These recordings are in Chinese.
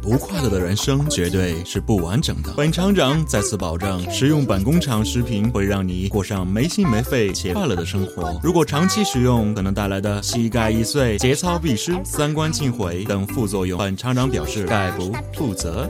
不快乐的人生绝对是不完整的。本厂长再次保证，食用本工厂食品会让你过上没心没肺且快乐的生活。如果长期食用，可能带来的膝盖易碎、节操必失、三观尽毁等副作用，本厂长表示概不负责。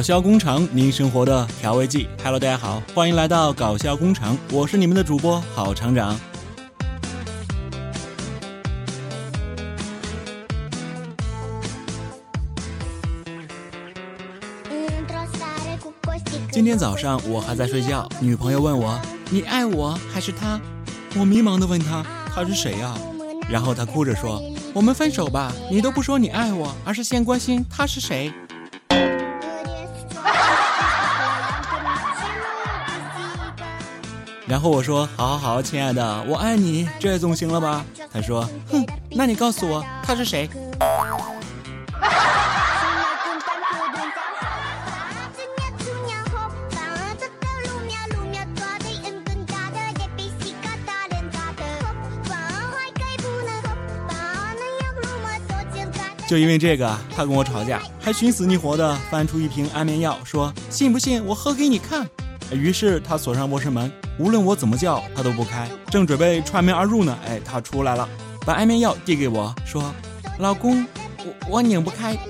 搞笑工厂，您生活的调味剂。Hello，大家好，欢迎来到搞笑工厂，我是你们的主播郝厂长。今天早上我还在睡觉，女朋友问我：“你爱我还是他？”我迷茫的问他：“他是谁呀？”然后他哭着说：“我们分手吧，你都不说你爱我，而是先关心他是谁。”然后我说：“好好好，亲爱的，我爱你，这总行了吧？”他说：“哼，那你告诉我他是谁？”就因为这个，他跟我吵架，还寻死觅活的翻出一瓶安眠药，说：“信不信我喝给你看？”于是他锁上卧室门。无论我怎么叫，他都不开。正准备踹门而入呢，哎，他出来了，把安眠药递给我，说：“老公，我我拧不开。”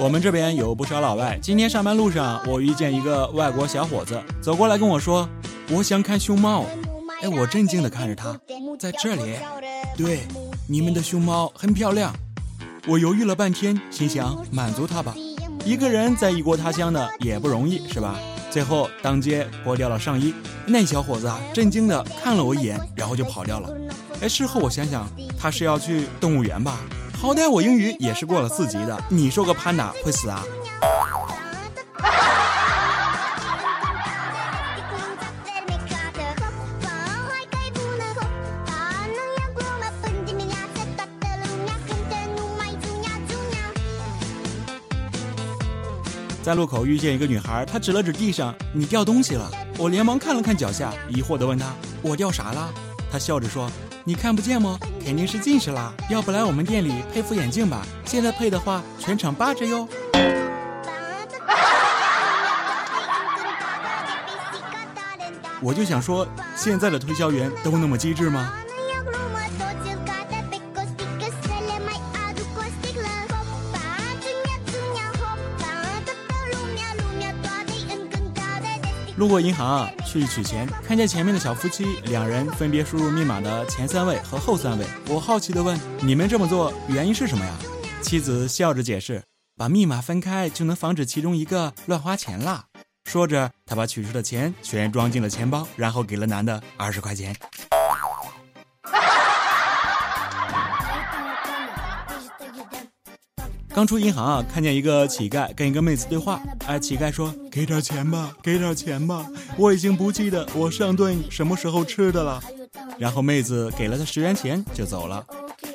我们这边有不少老外。今天上班路上，我遇见一个外国小伙子，走过来跟我说：“我想看熊猫。”哎，我震惊的看着他，在这里，对，你们的熊猫很漂亮。我犹豫了半天，心想满足他吧。一个人在异国他乡的也不容易，是吧？最后当街脱掉了上衣，那小伙子啊，震惊的看了我一眼，然后就跑掉了。哎，事后我想想，他是要去动物园吧？好歹我英语也是过了四级的，你说个潘达会死啊？在路口遇见一个女孩，她指了指地上，你掉东西了。我连忙看了看脚下，疑惑地问她，我掉啥了？她笑着说，你看不见吗？肯定是近视啦。要不来我们店里配副眼镜吧？现在配的话，全场八折哟。我就想说，现在的推销员都那么机智吗？路过银行去取钱，看见前面的小夫妻两人分别输入密码的前三位和后三位，我好奇地问：“你们这么做原因是什么呀？”妻子笑着解释：“把密码分开就能防止其中一个乱花钱啦。”说着，她把取出的钱全装进了钱包，然后给了男的二十块钱。刚出银行啊，看见一个乞丐跟一个妹子对话。哎，乞丐说：“给点钱吧，给点钱吧，我已经不记得我上顿什么时候吃的了。”然后妹子给了他十元钱就走了。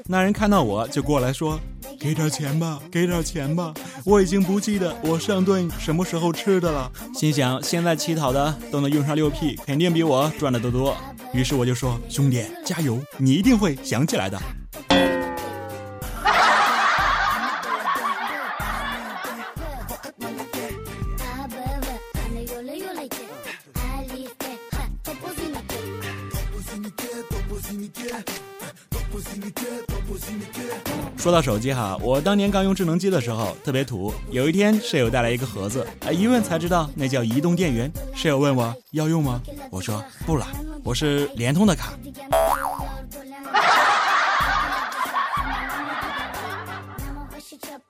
那人看到我就过来说：“给点钱吧，给点钱吧，我已经不记得我上顿什么时候吃的了。”心想现在乞讨的都能用上六 P，肯定比我赚的都多。于是我就说：“兄弟，加油，你一定会想起来的。”说到手机哈，我当年刚用智能机的时候特别土。有一天舍友带来一个盒子，哎，一问才知道那叫移动电源。舍友问我要用吗？我说不了，我是联通的卡。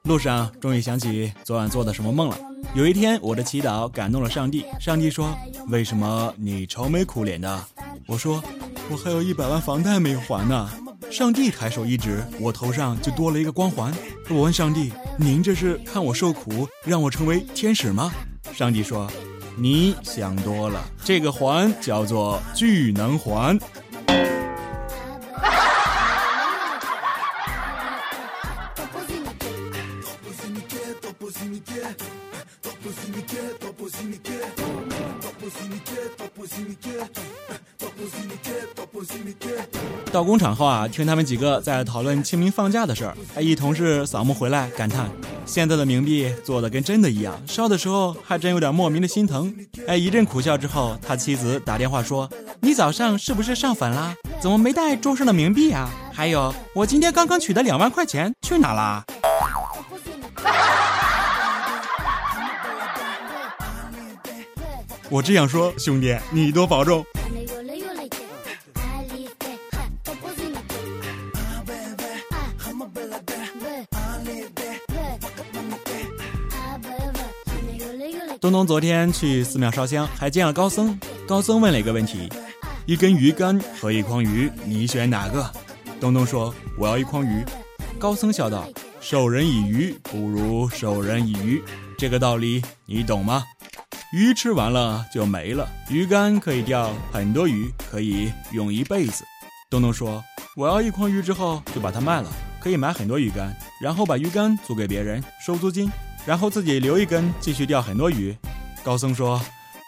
路上终于想起昨晚做的什么梦了。有一天我的祈祷感动了上帝，上帝说：“为什么你愁眉苦脸的？”我说：“我还有一百万房贷没有还呢。”上帝抬手一指，我头上就多了一个光环。我问上帝：“您这是看我受苦，让我成为天使吗？”上帝说：“你想多了，这个环叫做聚能环。到工厂后啊，听他们几个在讨论清明放假的事儿。哎，一同事扫墓回来感叹：现在的冥币做的跟真的一样，烧的时候还真有点莫名的心疼。哎，一阵苦笑之后，他妻子打电话说：“你早上是不是上坟啦？怎么没带桌上的冥币啊？还有，我今天刚刚取的两万块钱去哪啦？” 我只想说，兄弟，你多保重。东东昨天去寺庙烧香，还见了高僧。高僧问了一个问题：一根鱼竿和一筐鱼，你选哪个？东东说：我要一筐鱼。高僧笑道：授人以鱼，不如授人以渔。这个道理你懂吗？鱼吃完了就没了，鱼竿可以钓很多鱼，可以用一辈子。东东说：我要一筐鱼之后就把它卖了，可以买很多鱼竿，然后把鱼竿租给别人收租金。然后自己留一根，继续钓很多鱼。高僧说：“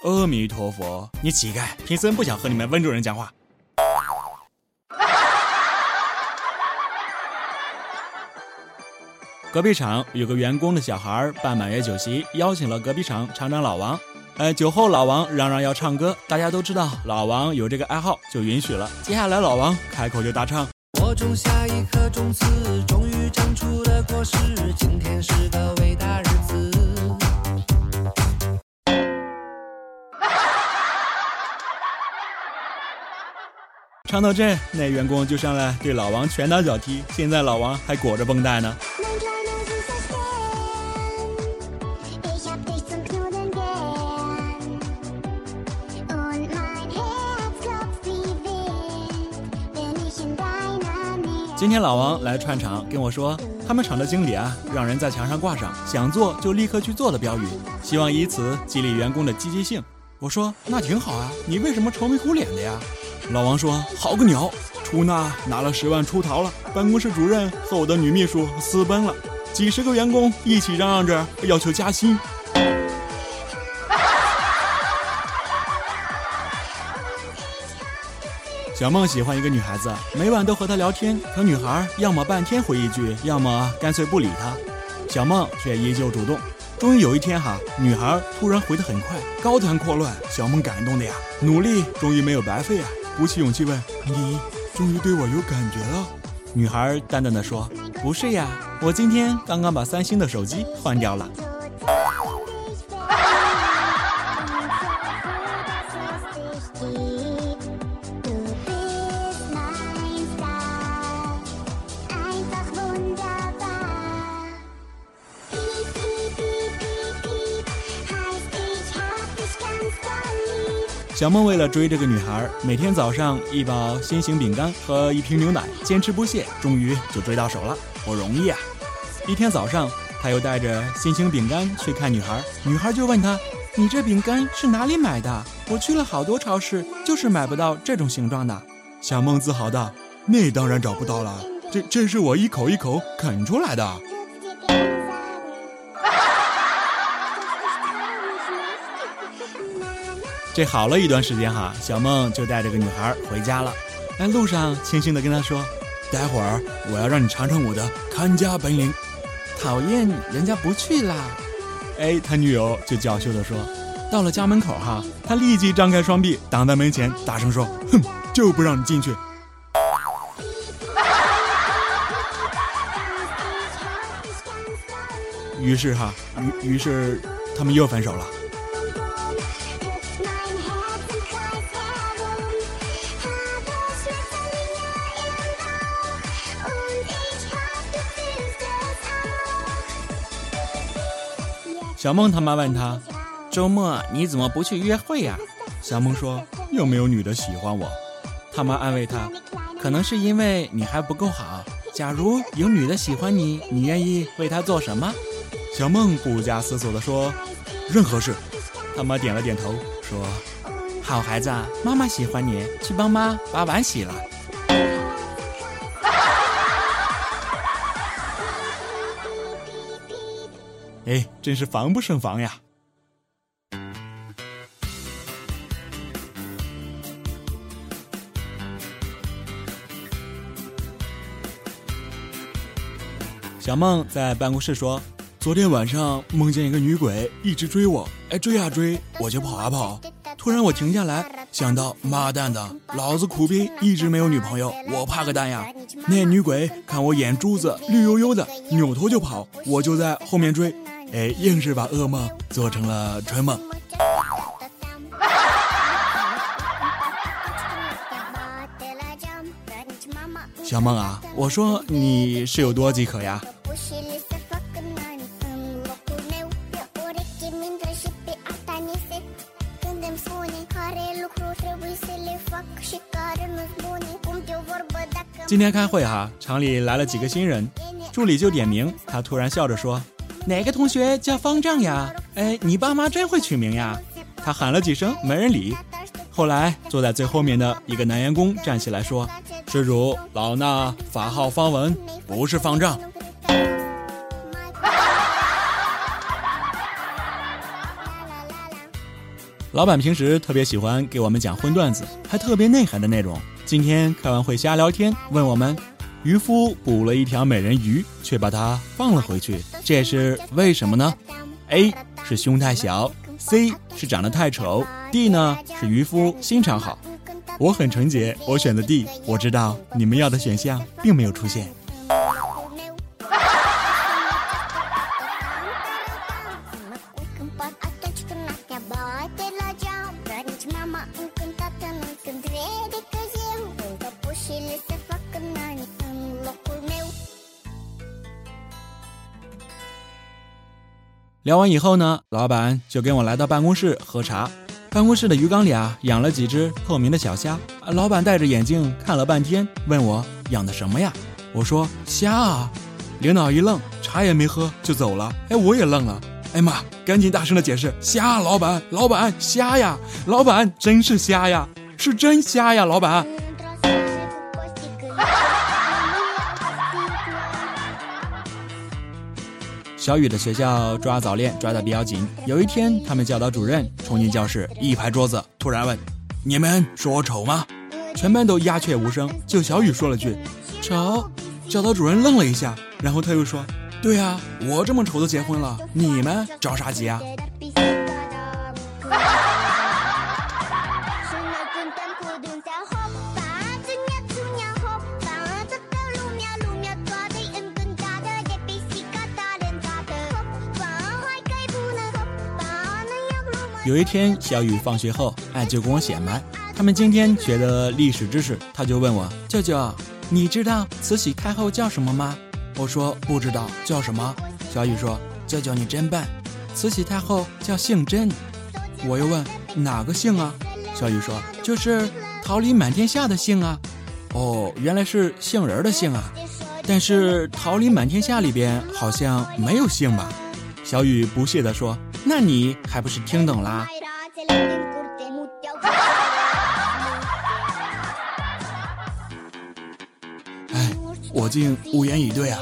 阿弥陀佛，你乞丐，贫僧不想和你们温州人讲话。”隔壁厂有个员工的小孩办满月酒席，邀请了隔壁厂厂长老王。哎，酒后老王嚷嚷要唱歌，大家都知道老王有这个爱好，就允许了。接下来老王开口就大唱。我种下一颗种子，终于长出了果实。今天是个伟大日子。唱到这，那员工就上来对老王拳打脚踢。现在老王还裹着绷带呢。今天老王来串场，跟我说，他们厂的经理啊，让人在墙上挂上“想做就立刻去做”的标语，希望以此激励员工的积极性。我说那挺好啊，你为什么愁眉苦脸的呀？老王说：“好个鸟，出纳拿了十万出逃了，办公室主任和我的女秘书私奔了，几十个员工一起嚷嚷着要求加薪。”小梦喜欢一个女孩子，每晚都和她聊天。可女孩要么半天回一句，要么干脆不理她。小梦却依旧主动。终于有一天，哈，女孩突然回得很快，高谈阔论。小梦感动的呀，努力终于没有白费啊！鼓起勇气问：“你终于对我有感觉了？”女孩淡淡的说：“不是呀，我今天刚刚把三星的手机换掉了。”小梦为了追这个女孩，每天早上一包心形饼干和一瓶牛奶，坚持不懈，终于就追到手了，不容易啊！一天早上，他又带着心形饼干去看女孩，女孩就问他：“你这饼干是哪里买的？我去了好多超市，就是买不到这种形状的。”小梦自豪道：“那当然找不到了，这这是我一口一口啃出来的。”这好了一段时间哈，小梦就带着个女孩回家了。在路上轻轻的跟她说：“待会儿我要让你尝尝我的看家本领。”讨厌，人家不去啦。哎，他女友就娇羞的说：“到了家门口哈，他立即张开双臂挡在门前，大声说：‘哼，就不让你进去。’”于是哈，于于是他们又分手了。小梦他妈问他：“周末你怎么不去约会呀？”小梦说：“又没有女的喜欢我。”他妈安慰他：“可能是因为你还不够好。假如有女的喜欢你，你愿意为她做什么？”小梦不假思索地说：“任何事。”他妈点了点头，说：“好孩子，妈妈喜欢你，去帮妈把碗洗了。”哎，真是防不胜防呀！小梦在办公室说：“昨天晚上梦见一个女鬼一直追我，哎，追啊追，我就跑啊跑。突然我停下来，想到妈蛋的，老子苦逼，一直没有女朋友，我怕个蛋呀！那女鬼看我眼珠子绿油油的，扭头就跑，我就在后面追。”哎，硬是把噩梦做成了春梦。小梦啊，我说你是有多饥渴呀？今天开会哈，厂里来了几个新人，助理就点名，他突然笑着说。哪个同学叫方丈呀？哎，你爸妈真会取名呀！他喊了几声，没人理。后来坐在最后面的一个男员工站起来说：“施主，老衲法号方文，不是方丈。”老板平时特别喜欢给我们讲荤段子，还特别内涵的那种。今天开完会瞎聊天，问我们。渔夫捕了一条美人鱼，却把它放了回去，这是为什么呢？A 是胸太小，C 是长得太丑，D 呢是渔夫心肠好。我很纯洁，我选的 D。我知道你们要的选项并没有出现。聊完以后呢，老板就跟我来到办公室喝茶。办公室的鱼缸里啊，养了几只透明的小虾。老板戴着眼镜看了半天，问我养的什么呀？我说虾啊。领导一愣，茶也没喝就走了。哎，我也愣了。哎妈，赶紧大声的解释：虾，老板，老板，虾呀，老板，真是虾呀，是真虾呀，老板。小雨的学校抓早恋抓得比较紧。有一天，他们教导主任冲进教室，一拍桌子，突然问：“你们说我丑吗？”全班都鸦雀无声，就小雨说了句：“丑。”教导主任愣了一下，然后他又说：“对呀，我这么丑都结婚了，你们着啥急啊？”有一天，小雨放学后，哎，就跟我显摆，他们今天学的历史知识。他就问我：“舅舅，你知道慈禧太后叫什么吗？”我说：“不知道，叫什么？”小雨说：“舅舅，你真笨，慈禧太后叫姓甄。”我又问：“哪个姓啊？”小雨说：“就是桃李满天下的姓啊。”哦，原来是杏仁的杏啊。但是桃李满天下里边好像没有姓吧？小雨不屑地说。那你还不是听懂啦？哎，我竟无言以对啊！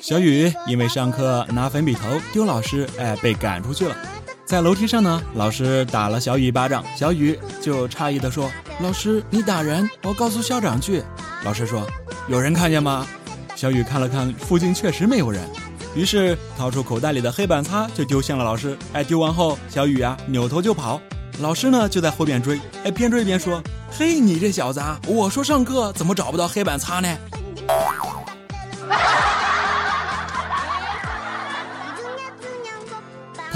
小雨因为上课拿粉笔头丢老师，哎，被赶出去了。在楼梯上呢，老师打了小雨一巴掌，小雨就诧异地说：“老师，你打人，我告诉校长去。”老师说：“有人看见吗？”小雨看了看附近，确实没有人，于是掏出口袋里的黑板擦就丢向了老师。哎，丢完后，小雨啊扭头就跑，老师呢就在后边追，哎，边追边说：“嘿，你这小子啊，我说上课怎么找不到黑板擦呢？”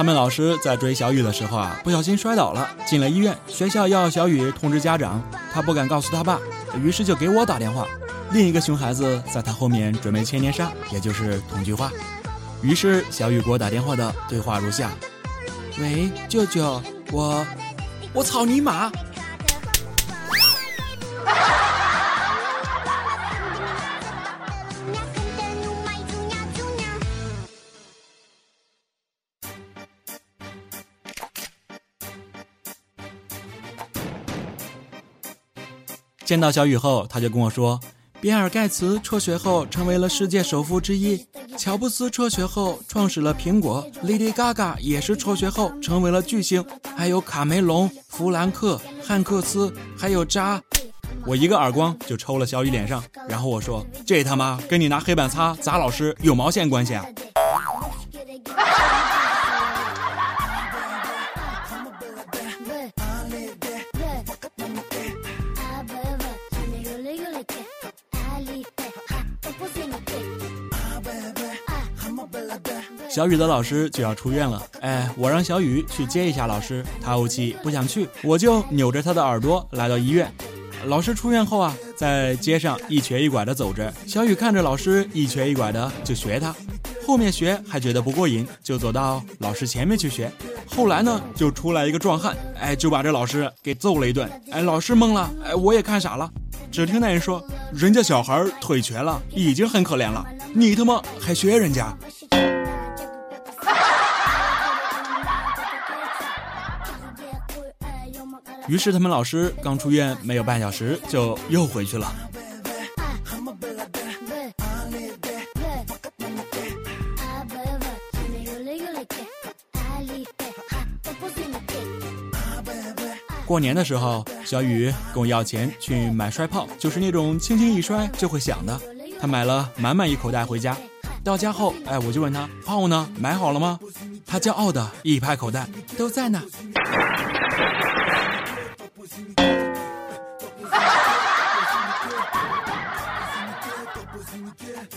他们老师在追小雨的时候啊，不小心摔倒了，进了医院。学校要小雨通知家长，他不敢告诉他爸，于是就给我打电话。另一个熊孩子在他后面准备千年杀，也就是同句话。于是小雨给我打电话的对话如下：喂，舅舅，我，我操你妈！见到小雨后，他就跟我说。比尔盖茨辍学后成为了世界首富之一，乔布斯辍学后创始了苹果，Lady Gaga 也是辍学后成为了巨星，还有卡梅隆、弗兰克、汉克斯，还有扎。我一个耳光就抽了小雨脸上，然后我说：“这他妈跟你拿黑板擦砸老师有毛线关系啊！”小雨的老师就要出院了，哎，我让小雨去接一下老师，他怄气不想去，我就扭着他的耳朵来到医院。老师出院后啊，在街上一瘸一拐的走着，小雨看着老师一瘸一拐的就学他，后面学还觉得不过瘾，就走到老师前面去学。后来呢，就出来一个壮汉，哎，就把这老师给揍了一顿，哎，老师懵了，哎，我也看傻了，只听那人说，人家小孩腿瘸了，已经很可怜了，你他妈还学人家。于是他们老师刚出院没有半小时，就又回去了。过年的时候，小雨跟我要钱去买摔炮，就是那种轻轻一摔就会响的。他买了满满一口袋回家。到家后，哎，我就问他炮呢，买好了吗？他骄傲的一拍口袋，都在呢。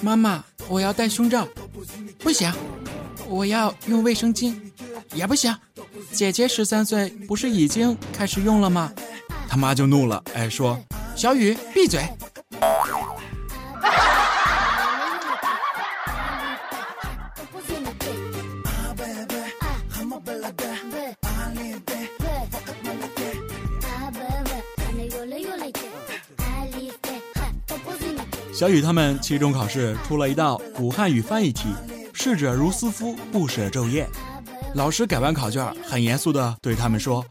妈妈，我要戴胸罩，不行，我要用卫生巾，也不行。姐姐十三岁，不是已经开始用了吗？他妈就怒了，哎，说小雨闭嘴。小雨他们期中考试出了一道古汉语翻译题，逝者如斯夫，不舍昼夜。老师改完考卷，很严肃地对他们说：“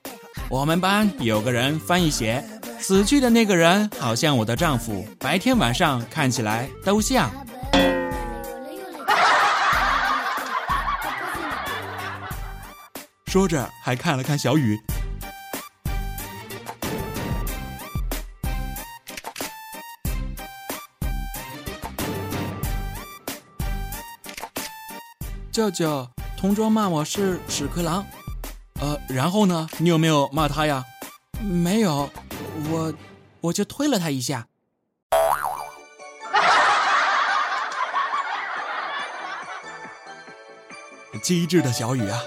我们班有个人翻译写，死去的那个人好像我的丈夫，白天晚上看起来都像。”说着还看了看小雨。舅舅，同桌骂我是屎壳郎，呃，然后呢？你有没有骂他呀？没有，我我就推了他一下。机智的小雨啊！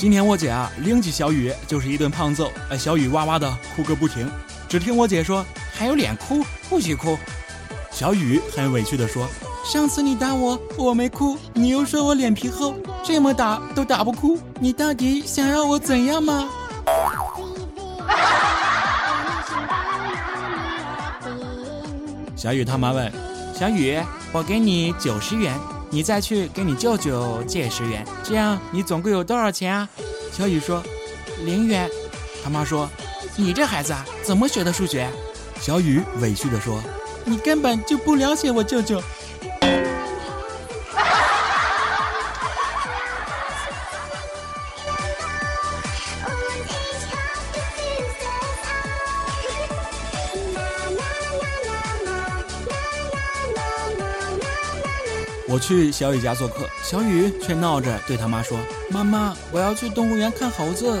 今天我姐啊，拎起小雨就是一顿胖揍，哎，小雨哇哇的哭个不停。只听我姐说：“还有脸哭？不许哭！”小雨很委屈的说：“上次你打我，我没哭，你又说我脸皮厚，这么打都打不哭，你到底想要我怎样吗？”小雨他妈问：“小雨，我给你九十元。”你再去给你舅舅借十元，这样你总共有多少钱啊？小雨说：“零元。”他妈说：“你这孩子啊，怎么学的数学？”小雨委屈地说：“你根本就不了解我舅舅。”去小雨家做客，小雨却闹着对他妈说：“妈妈，我要去动物园看猴子。”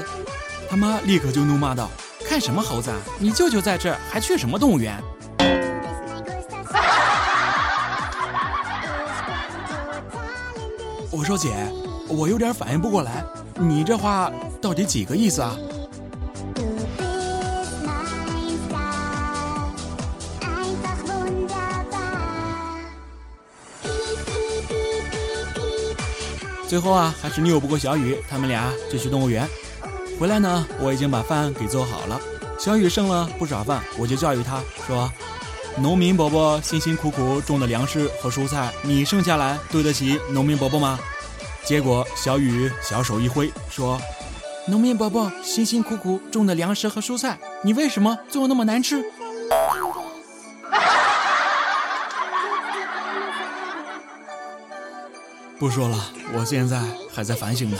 他妈立刻就怒骂道：“看什么猴子啊？你舅舅在这，还去什么动物园？” 我说：“姐，我有点反应不过来，你这话到底几个意思啊？”最后啊，还是拗不过小雨，他们俩就去动物园。回来呢，我已经把饭给做好了。小雨剩了不少饭，我就教育他说：“农民伯伯辛辛苦苦种的粮食和蔬菜，你剩下来对得起农民伯伯吗？结果小雨小手一挥说：“农民伯伯辛辛苦苦种的粮食和蔬菜，你为什么做那么难吃？”不说了，我现在还在反省呢。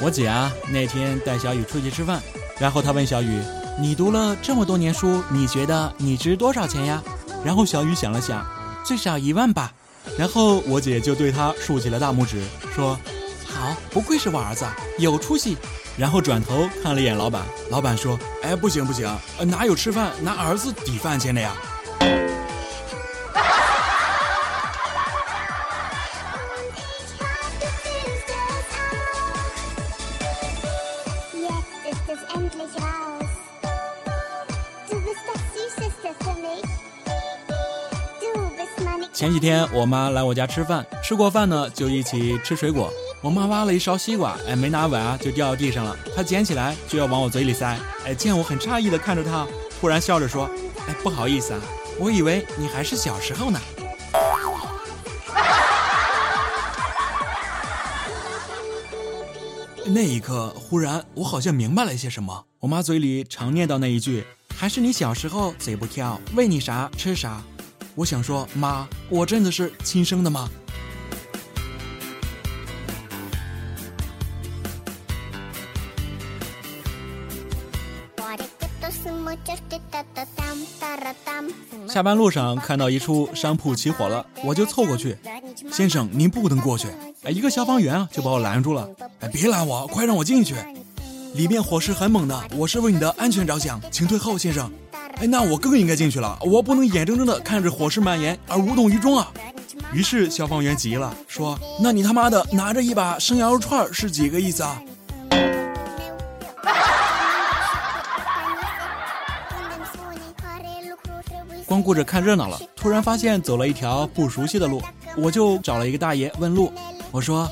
我姐啊，那天带小雨出去吃饭，然后她问小雨：“你读了这么多年书，你觉得你值多少钱呀？”然后小雨想了想，最少一万吧。然后我姐就对他竖起了大拇指，说：“好，不愧是我儿子，有出息。”然后转头看了一眼老板，老板说：“哎，不行不行，哪有吃饭拿儿子抵饭钱的呀？”前几天我妈来我家吃饭，吃过饭呢就一起吃水果。我妈挖了一勺西瓜，哎，没拿稳啊，就掉到地上了。她捡起来就要往我嘴里塞，哎，见我很诧异的看着她，突然笑着说：“哎，不好意思啊，我以为你还是小时候呢。”那一刻，忽然我好像明白了一些什么。我妈嘴里常念叨那一句：“还是你小时候嘴不挑，喂你啥吃啥。”我想说，妈，我真的是亲生的吗？下班路上看到一处商铺起火了，我就凑过去。先生，您不能过去。哎，一个消防员啊就把我拦住了。哎，别拦我，快让我进去。里面火势很猛的，我是为你的安全着想，请退后，先生。哎，那我更应该进去了，我不能眼睁睁的看着火势蔓延而无动于衷啊！于是消防员急了，说：“那你他妈的拿着一把生羊肉串是几个意思啊？”光顾着看热闹了，突然发现走了一条不熟悉的路，我就找了一个大爷问路。我说：“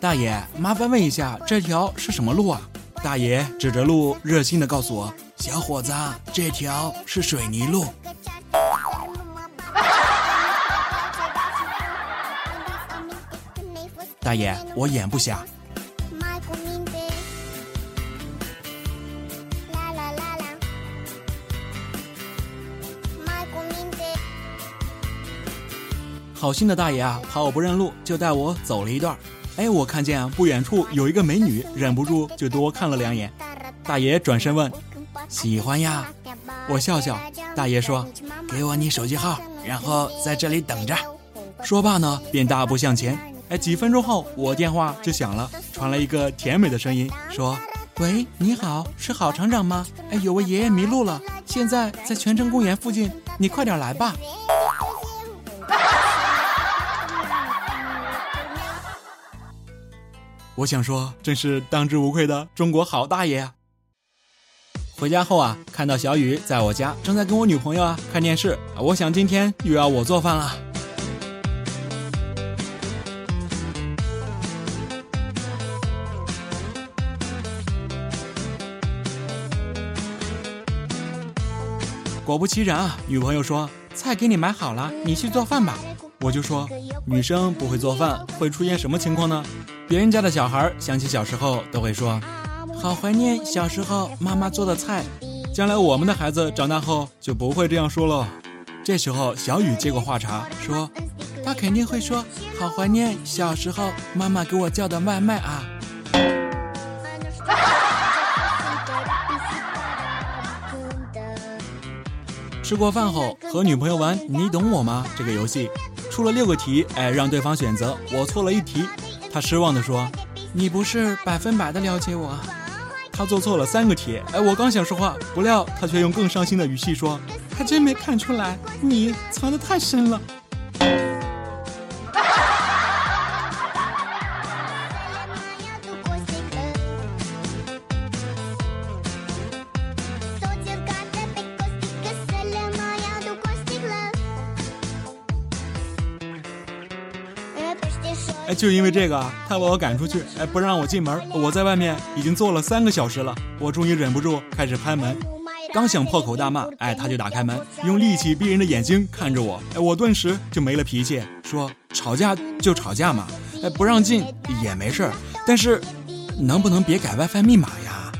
大爷，麻烦问一下，这条是什么路啊？”大爷指着路，热心的告诉我。小伙子，这条是水泥路。大爷，我眼不瞎。好心的大爷啊，怕我不认路，就带我走了一段。哎，我看见不远处有一个美女，忍不住就多看了两眼。大爷转身问。喜欢呀，我笑笑。大爷说：“给我你手机号，然后在这里等着。”说罢呢，便大步向前。哎，几分钟后，我电话就响了，传来一个甜美的声音，说：“喂，你好，是郝厂长吗？哎，有位爷爷迷路了，现在在泉城公园附近，你快点来吧。”我想说，真是当之无愧的中国好大爷啊！回家后啊，看到小雨在我家正在跟我女朋友啊看电视，我想今天又要我做饭了。果不其然啊，女朋友说菜给你买好了，你去做饭吧。我就说女生不会做饭会出现什么情况呢？别人家的小孩想起小时候都会说。好怀念小时候妈妈做的菜，将来我们的孩子长大后就不会这样说了。这时候，小雨接过话茬说：“他肯定会说，好怀念小时候妈妈给我叫的外卖啊。”吃过饭后和女朋友玩“你懂我吗”这个游戏，出了六个题，哎，让对方选择，我错了一题，他失望地说：“你不是百分百的了解我。”他做错了三个题，哎，我刚想说话，不料他却用更伤心的语气说：“还真没看出来，你藏得太深了。”就因为这个，他把我赶出去，哎，不让我进门。我在外面已经坐了三个小时了，我终于忍不住开始拍门。刚想破口大骂，哎，他就打开门，用力气逼人的眼睛看着我，哎，我顿时就没了脾气，说吵架就吵架嘛，哎，不让进也没事儿，但是能不能别改 WiFi 密码呀？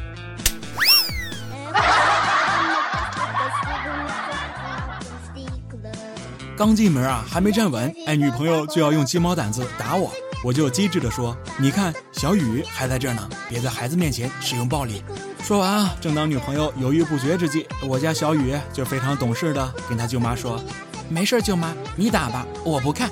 刚进门啊，还没站稳，哎，女朋友就要用鸡毛掸子打我，我就机智的说：“你看，小雨还在这呢，别在孩子面前使用暴力。”说完啊，正当女朋友犹豫不决之际，我家小雨就非常懂事的跟他舅妈说：“没事，舅妈，你打吧，我不看。”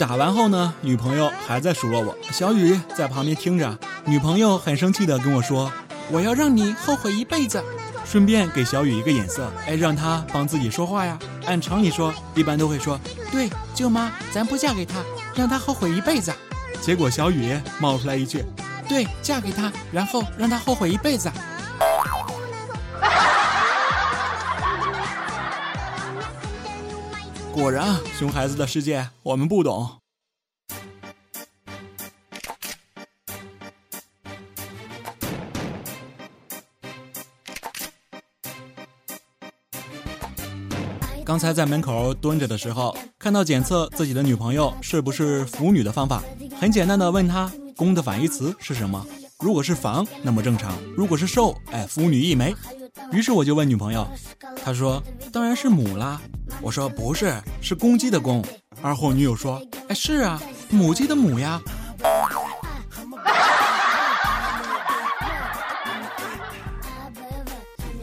打完后呢，女朋友还在数落我。小雨在旁边听着，女朋友很生气的跟我说：“我要让你后悔一辈子。”顺便给小雨一个眼色，哎，让她帮自己说话呀。按常理说，一般都会说：“对，舅妈，咱不嫁给他，让他后悔一辈子。”结果小雨冒出来一句：“对，嫁给他，然后让他后悔一辈子。”果然啊，熊孩子的世界我们不懂。刚才在门口蹲着的时候，看到检测自己的女朋友是不是腐女的方法，很简单的问她“公”的反义词是什么？如果是房，那么正常；如果是瘦，哎，腐女一枚。于是我就问女朋友，她说：“当然是母啦。”我说：“不是，是公鸡的公。”二货女友说：“哎，是啊，母鸡的母呀。”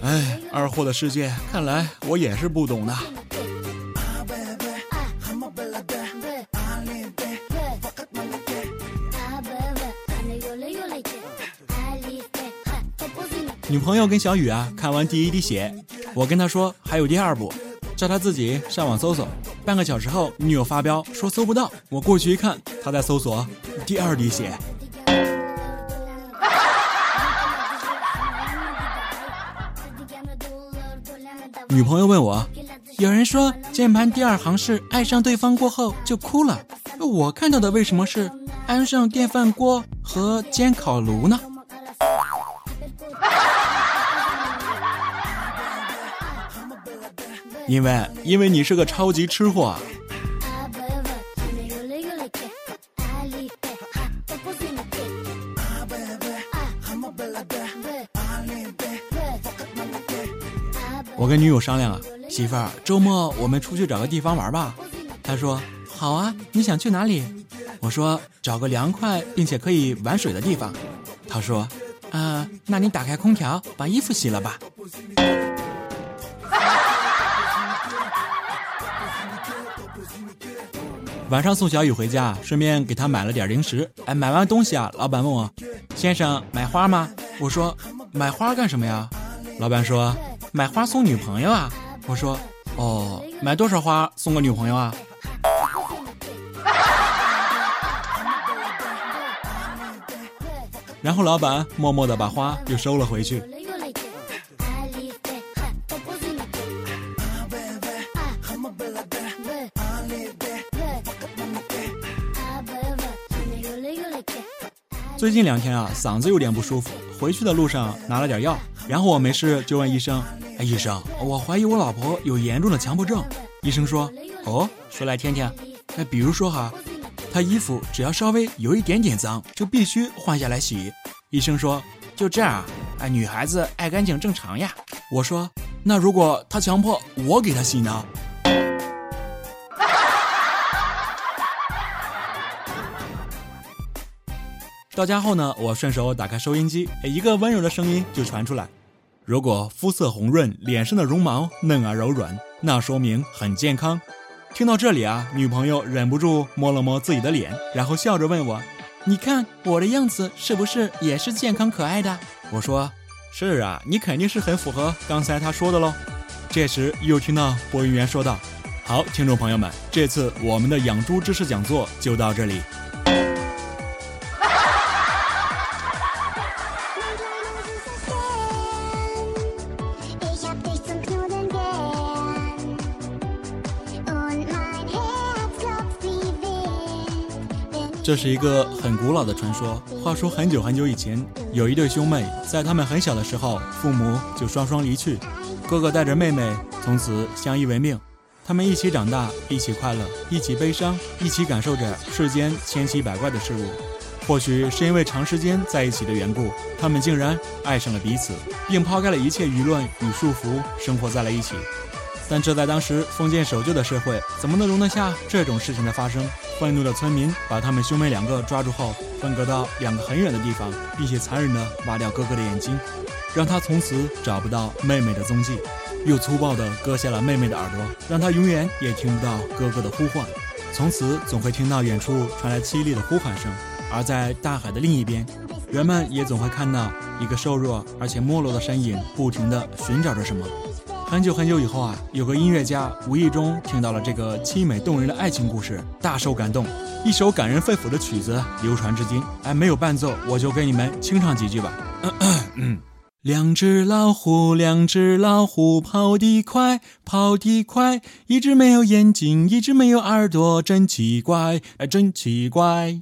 哎，二货的世界，看来我也是不懂的。女朋友跟小雨啊看完第一滴血，我跟她说还有第二部，叫她自己上网搜搜。半个小时后，女友发飙说搜不到，我过去一看，她在搜索第二滴血。女朋友问我，有人说键盘第二行是爱上对方过后就哭了，我看到的为什么是安上电饭锅和煎烤炉呢？因为，因为你是个超级吃货。我跟女友商量啊，媳妇儿，周末我们出去找个地方玩吧。她说好啊，你想去哪里？我说找个凉快并且可以玩水的地方。她说啊，那你打开空调，把衣服洗了吧。晚上送小雨回家，顺便给他买了点零食。哎，买完东西啊，老板问我：“先生，买花吗？”我说：“买花干什么呀？”老板说：“买花送女朋友啊。”我说：“哦，买多少花送个女朋友啊？” 然后老板默默的把花又收了回去。最近两天啊，嗓子有点不舒服。回去的路上拿了点药，然后我没事就问医生：“哎，医生，我怀疑我老婆有严重的强迫症。”医生说：“哦，说来听听。哎，比如说哈，她衣服只要稍微有一点点脏，就必须换下来洗。”医生说：“就这样？哎，女孩子爱干净正常呀。”我说：“那如果她强迫我给她洗呢？”到家后呢，我顺手打开收音机，一个温柔的声音就传出来：“如果肤色红润，脸上的绒毛嫩而柔软，那说明很健康。”听到这里啊，女朋友忍不住摸了摸自己的脸，然后笑着问我：“你看我的样子是不是也是健康可爱的？”我说：“是啊，你肯定是很符合刚才他说的喽。”这时又听到播音员说道：“好，听众朋友们，这次我们的养猪知识讲座就到这里。这是一个很古老的传说。话说很久很久以前，有一对兄妹，在他们很小的时候，父母就双双离去，哥哥带着妹妹从此相依为命。他们一起长大，一起快乐，一起悲伤，一起感受着世间千奇百怪的事物。或许是因为长时间在一起的缘故，他们竟然爱上了彼此，并抛开了一切舆论与束缚，生活在了一起。但这在当时封建守旧的社会，怎么能容得下这种事情的发生？愤怒的村民把他们兄妹两个抓住后，分隔到两个很远的地方，并且残忍地挖掉哥哥的眼睛，让他从此找不到妹妹的踪迹。又粗暴地割下了妹妹的耳朵，让他永远也听不到哥哥的呼唤。从此总会听到远处传来凄厉的呼喊声，而在大海的另一边，人们也总会看到一个瘦弱而且没落的身影，不停地寻找着什么。很久很久以后啊，有个音乐家无意中听到了这个凄美动人的爱情故事，大受感动，一首感人肺腑的曲子流传至今。哎，没有伴奏，我就给你们清唱几句吧。嗯两只老虎，两只老虎，跑得快，跑得快。一只没有眼睛，一只没有耳朵，真奇怪，哎，真奇怪。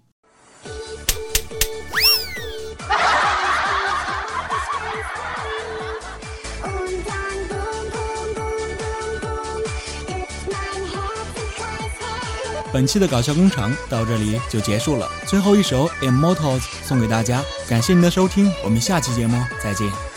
本期的搞笑工厂到这里就结束了，最后一首《Immortals》送给大家，感谢您的收听，我们下期节目再见。